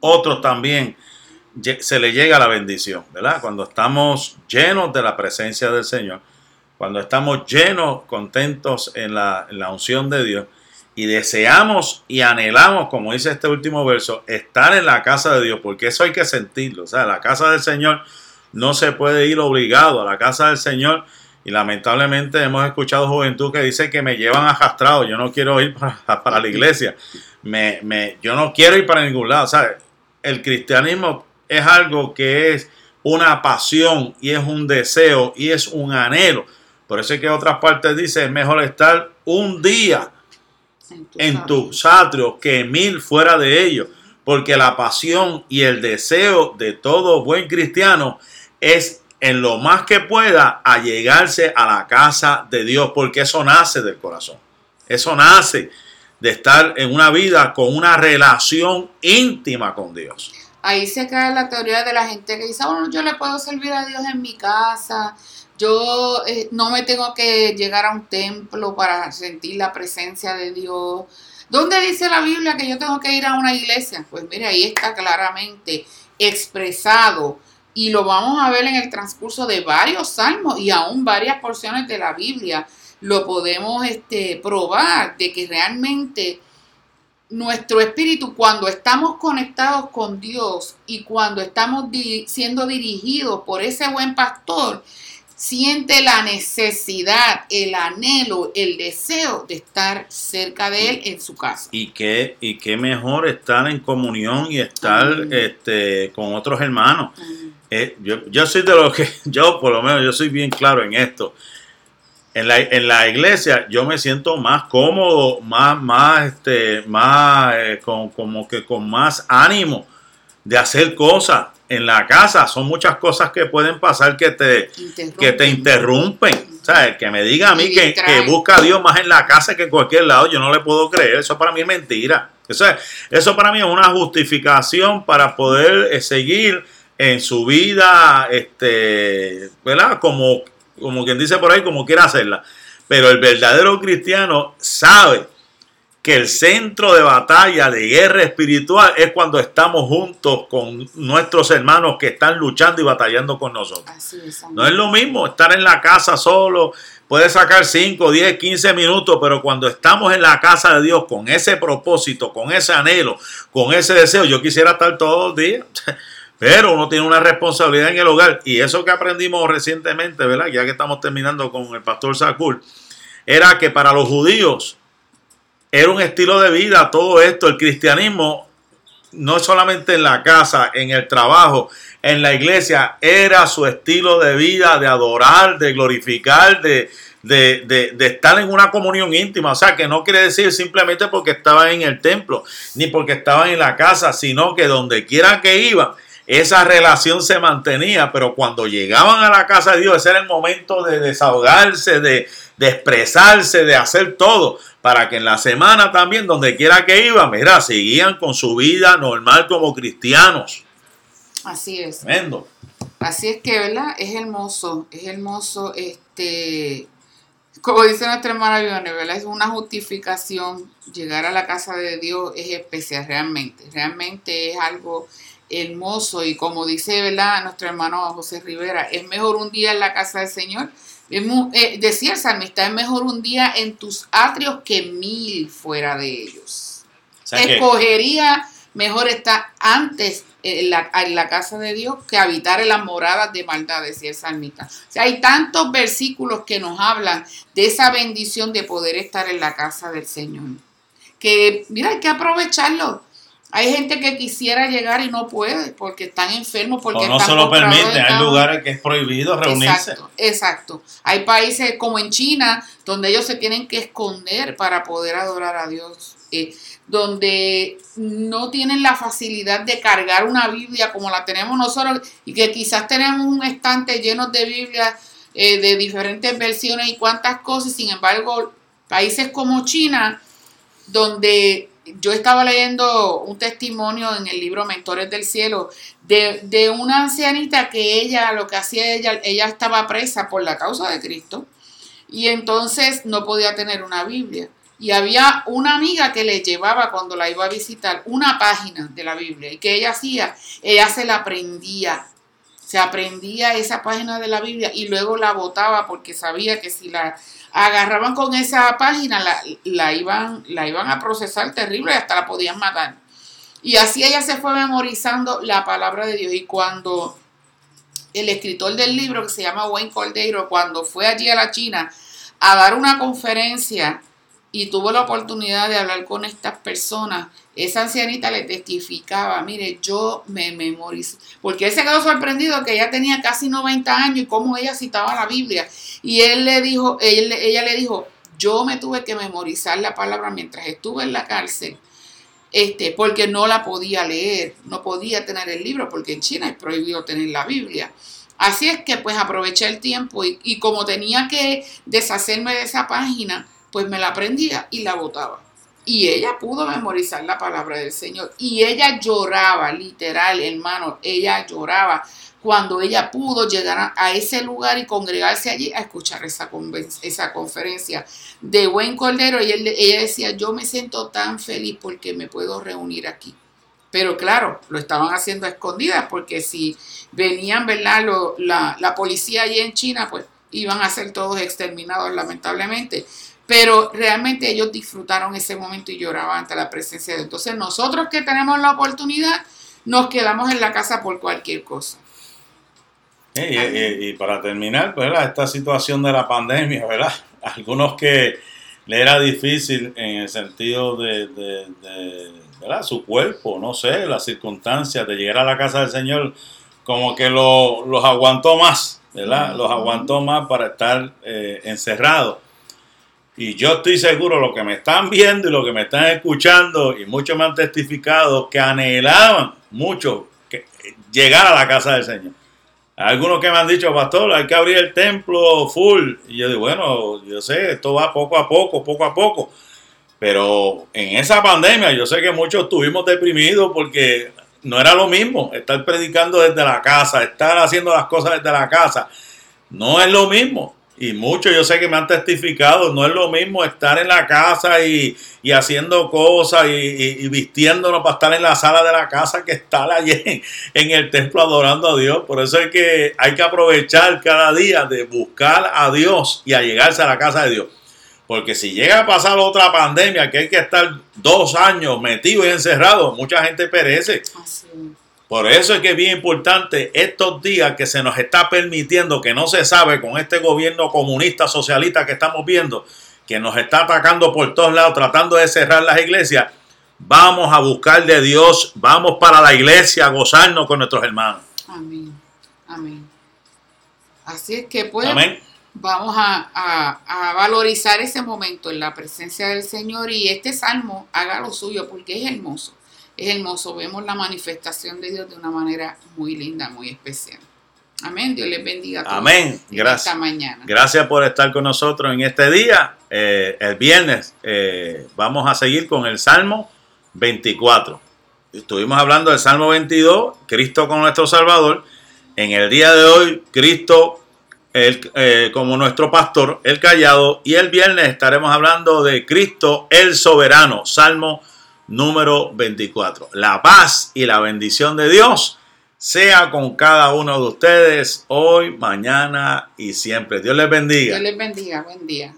Otros también se le llega la bendición, ¿verdad? Cuando estamos llenos de la presencia del Señor, cuando estamos llenos, contentos en la, en la unción de Dios y deseamos y anhelamos, como dice este último verso, estar en la casa de Dios, porque eso hay que sentirlo. O sea, la casa del Señor no se puede ir obligado a la casa del Señor. Y lamentablemente hemos escuchado juventud que dice que me llevan arrastrado, yo no quiero ir para, la iglesia, me, me, yo no quiero ir para ningún lado. O sea, el cristianismo es algo que es una pasión y es un deseo y es un anhelo. Por eso es que otras partes dice, es mejor estar un día en tu, atrio que mil fuera de ellos. Porque la pasión y el deseo de todo buen cristiano es en lo más que pueda allegarse a la casa de Dios, porque eso nace del corazón. Eso nace de estar en una vida con una relación íntima con Dios ahí se cae la teoría de la gente que dice, bueno, yo le puedo servir a Dios en mi casa, yo eh, no me tengo que llegar a un templo para sentir la presencia de Dios. ¿Dónde dice la Biblia que yo tengo que ir a una iglesia? Pues mire, ahí está claramente expresado y lo vamos a ver en el transcurso de varios salmos y aún varias porciones de la Biblia. Lo podemos este, probar de que realmente nuestro espíritu, cuando estamos conectados con Dios y cuando estamos siendo dirigidos por ese buen pastor, siente la necesidad, el anhelo, el deseo de estar cerca de Él en su casa. Y qué, y qué mejor estar en comunión y estar este, con otros hermanos. Eh, yo, yo soy de los que, yo por lo menos, yo soy bien claro en esto en la, en la iglesia yo me siento más cómodo, más, más, este, más, eh, con, como que con más ánimo de hacer cosas. En la casa son muchas cosas que pueden pasar que te, que te interrumpen. ¿Sabes? Que me diga a mí que, que, busca a Dios más en la casa que en cualquier lado, yo no le puedo creer. Eso para mí es mentira. Eso, eso para mí es una justificación para poder eh, seguir en su vida, este, ¿verdad? Como como quien dice por ahí, como quiera hacerla. Pero el verdadero cristiano sabe que el centro de batalla, de guerra espiritual, es cuando estamos juntos con nuestros hermanos que están luchando y batallando con nosotros. no es lo mismo estar en la casa solo, puede sacar 5, 10, 15 minutos, pero cuando estamos en la casa de Dios con ese propósito, con ese anhelo, con ese deseo, yo quisiera estar todos los días. Pero uno tiene una responsabilidad en el hogar. Y eso que aprendimos recientemente, ¿verdad? Ya que estamos terminando con el pastor Sakul, era que para los judíos era un estilo de vida todo esto. El cristianismo, no solamente en la casa, en el trabajo, en la iglesia, era su estilo de vida, de adorar, de glorificar, de, de, de, estar en una comunión íntima. O sea, que no quiere decir simplemente porque estaban en el templo, ni porque estaban en la casa, sino que donde quiera que iban, esa relación se mantenía, pero cuando llegaban a la casa de Dios, ese era el momento de desahogarse, de, expresarse, de hacer todo, para que en la semana también, donde quiera que iban, mira, seguían con su vida normal como cristianos. Así es. Así es que, ¿verdad? Es hermoso, es hermoso, este, como dice nuestra hermana ¿verdad? Es una justificación. Llegar a la casa de Dios es especial, realmente. Realmente es algo hermoso y como dice ¿verdad? nuestro hermano José Rivera, es mejor un día en la casa del Señor. Eh, decía el salmista, es mejor un día en tus atrios que mil fuera de ellos. Escogería mejor estar antes en la, en la, casa de Dios que habitar en las moradas de maldad, decía el salmista. O sea, hay tantos versículos que nos hablan de esa bendición de poder estar en la casa del Señor. Que, mira, hay que aprovecharlo Hay gente que quisiera llegar y no puede porque están enfermos, porque o no están se lo permite. Hay lugares que es prohibido reunirse. Exacto, exacto. Hay países como en China donde ellos se tienen que esconder para poder adorar a Dios, eh, donde no tienen la facilidad de cargar una Biblia como la tenemos nosotros y que quizás tenemos un estante lleno de Biblias eh, de diferentes versiones y cuantas cosas. Sin embargo, países como China, donde yo estaba leyendo un testimonio en el libro Mentores del Cielo de, de una ancianita que ella, lo que hacía ella, ella estaba presa por la causa de Cristo y entonces no podía tener una Biblia. Y había una amiga que le llevaba cuando la iba a visitar una página de la Biblia. ¿Y que ella hacía? Ella se la aprendía. Se aprendía esa página de la Biblia y luego la botaba porque sabía que si la agarraban con esa página la, la iban, la iban a procesar terrible y hasta la podían matar. Y así ella se fue memorizando la palabra de Dios. Y cuando el escritor del libro, que se llama Wayne Cordeiro, cuando fue allí a la China a dar una conferencia y tuvo la oportunidad de hablar con estas personas, esa ancianita le testificaba, mire, yo me memoricé, porque él se quedó sorprendido que ella tenía casi 90 años y cómo ella citaba la Biblia. Y él le dijo, él, ella le dijo, yo me tuve que memorizar la palabra mientras estuve en la cárcel, este, porque no la podía leer, no podía tener el libro, porque en China es prohibido tener la Biblia. Así es que pues aproveché el tiempo y, y como tenía que deshacerme de esa página, pues me la aprendía y la botaba. Y ella pudo memorizar la palabra del Señor. Y ella lloraba, literal, hermano, ella lloraba cuando ella pudo llegar a, ese lugar y congregarse allí a escuchar esa, esa conferencia de buen cordero. Y ella decía, yo me siento tan feliz porque me puedo reunir aquí. Pero claro, lo estaban haciendo a escondidas porque si venían, ¿verdad? La, la policía allí en China, pues iban a ser todos exterminados lamentablemente. Pero realmente ellos disfrutaron ese momento y lloraban ante la presencia de Dios. Entonces nosotros que tenemos la oportunidad, nos quedamos en la casa por cualquier cosa. Y, y- y para terminar, ¿verdad? esta situación de la pandemia, ¿verdad? Algunos que le era difícil en el sentido de, de- de, ¿verdad? su cuerpo, no sé, las circunstancias de llegar a la casa del Señor, como que lo- los aguantó más, ¿verdad? Los aguantó más para estar eh, encerrados. Y yo estoy seguro, lo que me están viendo y lo que me están escuchando, y muchos me han testificado que anhelaban mucho que, llegar a la casa del Señor. Algunos que me han dicho, pastor, hay que abrir el templo full. Y yo digo, bueno, yo sé, esto va poco a poco, poco a poco. Pero en esa pandemia yo sé que muchos estuvimos deprimidos porque no era lo mismo estar predicando desde la casa, estar haciendo las cosas desde la casa. No es lo mismo. Y muchos yo sé que me han testificado, no es lo mismo estar en la casa y, y haciendo cosas y, y- y vistiéndonos para estar en la sala de la casa que estar allí en, el templo adorando a Dios. Por eso es que hay que aprovechar cada día de buscar a Dios y allegarse a la casa de Dios. Porque si llega a pasar otra pandemia que hay que estar dos años metidos y encerrados, mucha gente perece. Así. Por eso es que es bien importante estos días que se nos está permitiendo, que no se sabe con este gobierno comunista, socialista que estamos viendo, que nos está atacando por todos lados, tratando de cerrar las iglesias. Vamos a buscar de Dios, vamos para la iglesia a gozarnos con nuestros hermanos. Amén. Amén. Así es que pues Amén. vamos a, a- a valorizar ese momento en la presencia del Señor y este salmo haga lo suyo porque es hermoso. Es hermoso. Vemos la manifestación de Dios de una manera muy linda, muy especial. Amén. Dios les bendiga a todos. Amén. Gracias. Esta mañana. Gracias por estar con nosotros en este día. Eh, el viernes eh, vamos a seguir con el Salmo 24. Estuvimos hablando del Salmo 22, Cristo como nuestro Salvador. En el día de hoy, Cristo el, eh, como nuestro pastor, el callado. Y el viernes estaremos hablando de Cristo el soberano, Salmo número 24. La paz y la bendición de Dios sea con cada uno de ustedes hoy, mañana y siempre. Dios les bendiga. Dios les bendiga. Buen día.